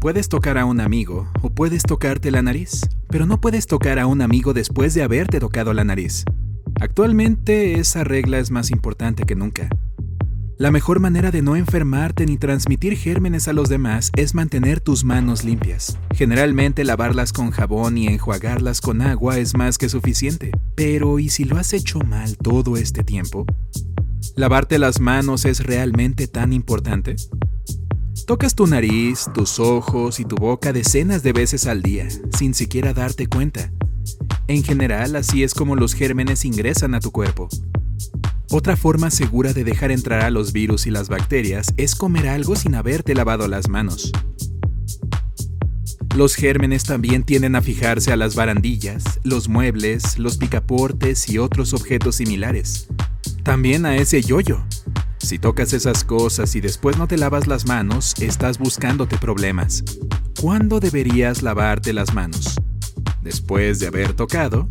Puedes tocar a un amigo o puedes tocarte la nariz, pero no puedes tocar a un amigo después de haberte tocado la nariz. Actualmente esa regla es más importante que nunca. La mejor manera de no enfermarte ni transmitir gérmenes a los demás es mantener tus manos limpias. Generalmente lavarlas con jabón y enjuagarlas con agua es más que suficiente. Pero ¿y si lo has hecho mal todo este tiempo? ¿Lavarte las manos es realmente tan importante? Tocas tu nariz, tus ojos y tu boca decenas de veces al día, sin siquiera darte cuenta. En general, así es como los gérmenes ingresan a tu cuerpo. Otra forma segura de dejar entrar a los virus y las bacterias es comer algo sin haberte lavado las manos. Los gérmenes también tienden a fijarse a las barandillas, los muebles, los picaportes y otros objetos similares. También a ese yoyo. Si tocas esas cosas y después no te lavas las manos, estás buscándote problemas. ¿Cuándo deberías lavarte las manos? ¿Después de haber tocado?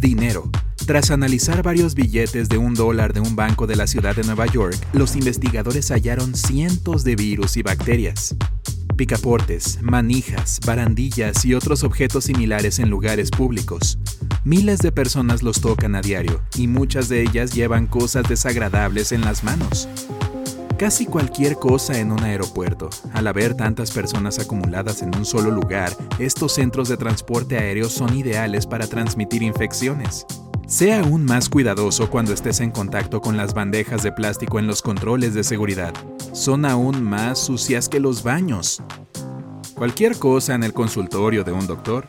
Dinero. Tras analizar varios billetes de un dólar de un banco de la ciudad de Nueva York, los investigadores hallaron cientos de virus y bacterias. Picaportes, manijas, barandillas y otros objetos similares en lugares públicos. Miles de personas los tocan a diario y muchas de ellas llevan cosas desagradables en las manos. Casi cualquier cosa en un aeropuerto. Al haber tantas personas acumuladas en un solo lugar, estos centros de transporte aéreo son ideales para transmitir infecciones. Sea aún más cuidadoso cuando estés en contacto con las bandejas de plástico en los controles de seguridad. Son aún más sucias que los baños. Cualquier cosa en el consultorio de un doctor.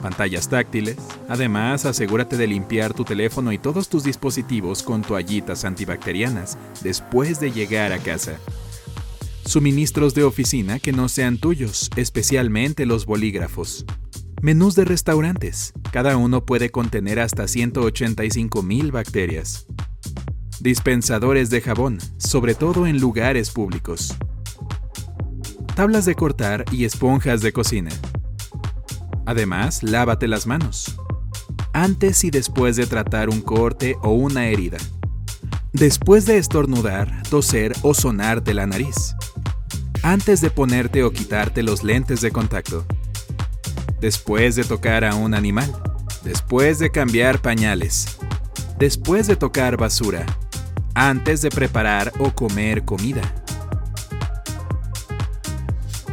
Pantallas táctiles. Además, asegúrate de limpiar tu teléfono y todos tus dispositivos con toallitas antibacterianas después de llegar a casa. Suministros de oficina que no sean tuyos, especialmente los bolígrafos. Menús de restaurantes. Cada uno puede contener hasta 185.000 bacterias. Dispensadores de jabón, sobre todo en lugares públicos. Tablas de cortar y esponjas de cocina. Además, lávate las manos. Antes y después de tratar un corte o una herida. Después de estornudar, toser o sonarte la nariz. Antes de ponerte o quitarte los lentes de contacto después de tocar a un animal, después de cambiar pañales, después de tocar basura, antes de preparar o comer comida.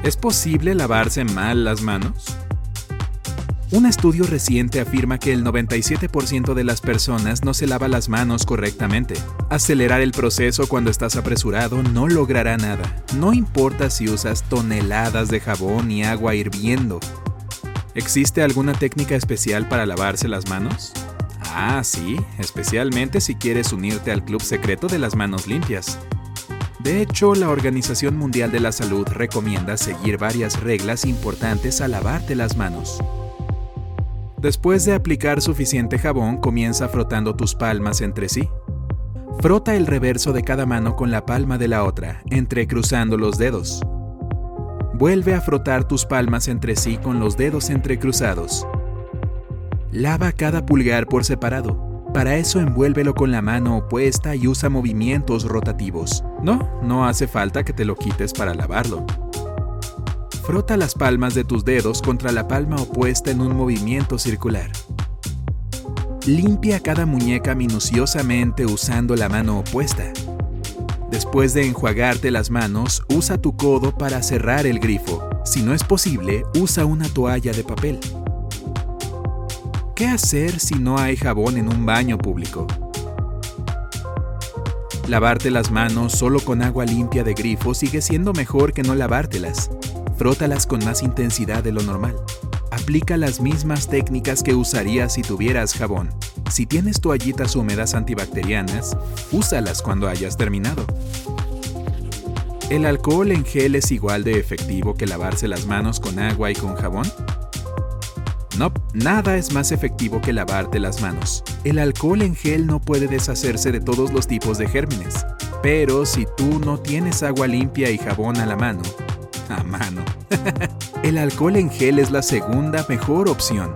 ¿Es posible lavarse mal las manos? Un estudio reciente afirma que el 97% de las personas no se lava las manos correctamente. Acelerar el proceso cuando estás apresurado no logrará nada. No importa si usas toneladas de jabón y agua hirviendo. ¿Existe alguna técnica especial para lavarse las manos? Ah, sí, especialmente si quieres unirte al club secreto de las manos limpias. De hecho, la Organización Mundial de la Salud recomienda seguir varias reglas importantes al lavarte las manos. Después de aplicar suficiente jabón, comienza frotando tus palmas entre sí. Frota el reverso de cada mano con la palma de la otra, entrecruzando los dedos. Vuelve a frotar tus palmas entre sí con los dedos entrecruzados. Lava cada pulgar por separado. Para eso envuélvelo con la mano opuesta y usa movimientos rotativos. No, no hace falta que te lo quites para lavarlo. Frota las palmas de tus dedos contra la palma opuesta en un movimiento circular. Limpia cada muñeca minuciosamente usando la mano opuesta. Después de enjuagarte las manos, usa tu codo para cerrar el grifo. Si no es posible, usa una toalla de papel. ¿Qué hacer si no hay jabón en un baño público? Lavarte las manos solo con agua limpia de grifo sigue siendo mejor que no lavártelas. Frótalas con más intensidad de lo normal. Aplica las mismas técnicas que usarías si tuvieras jabón. Si tienes toallitas húmedas antibacterianas, úsalas cuando hayas terminado. ¿El alcohol en gel es igual de efectivo que lavarse las manos con agua y con jabón? No, nada es más efectivo que lavarte las manos. El alcohol en gel no puede deshacerse de todos los tipos de gérmenes. Pero si tú no tienes agua limpia y jabón a la mano, a mano, el alcohol en gel es la segunda mejor opción.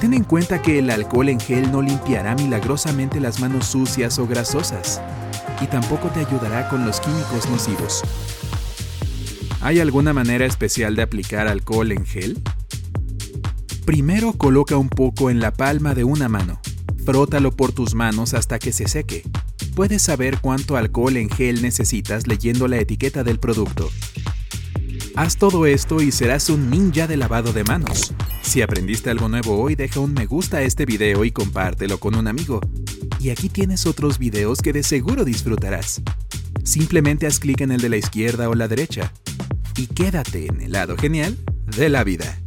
Ten en cuenta que el alcohol en gel no limpiará milagrosamente las manos sucias o grasosas y tampoco te ayudará con los químicos nocivos. ¿Hay alguna manera especial de aplicar alcohol en gel? Primero coloca un poco en la palma de una mano. Frótalo por tus manos hasta que se seque. Puedes saber cuánto alcohol en gel necesitas leyendo la etiqueta del producto. Haz todo esto y serás un ninja de lavado de manos. Si aprendiste algo nuevo hoy, deja un me gusta a este video y compártelo con un amigo. Y aquí tienes otros videos que de seguro disfrutarás. Simplemente haz clic en el de la izquierda o la derecha y quédate en el lado genial de la vida.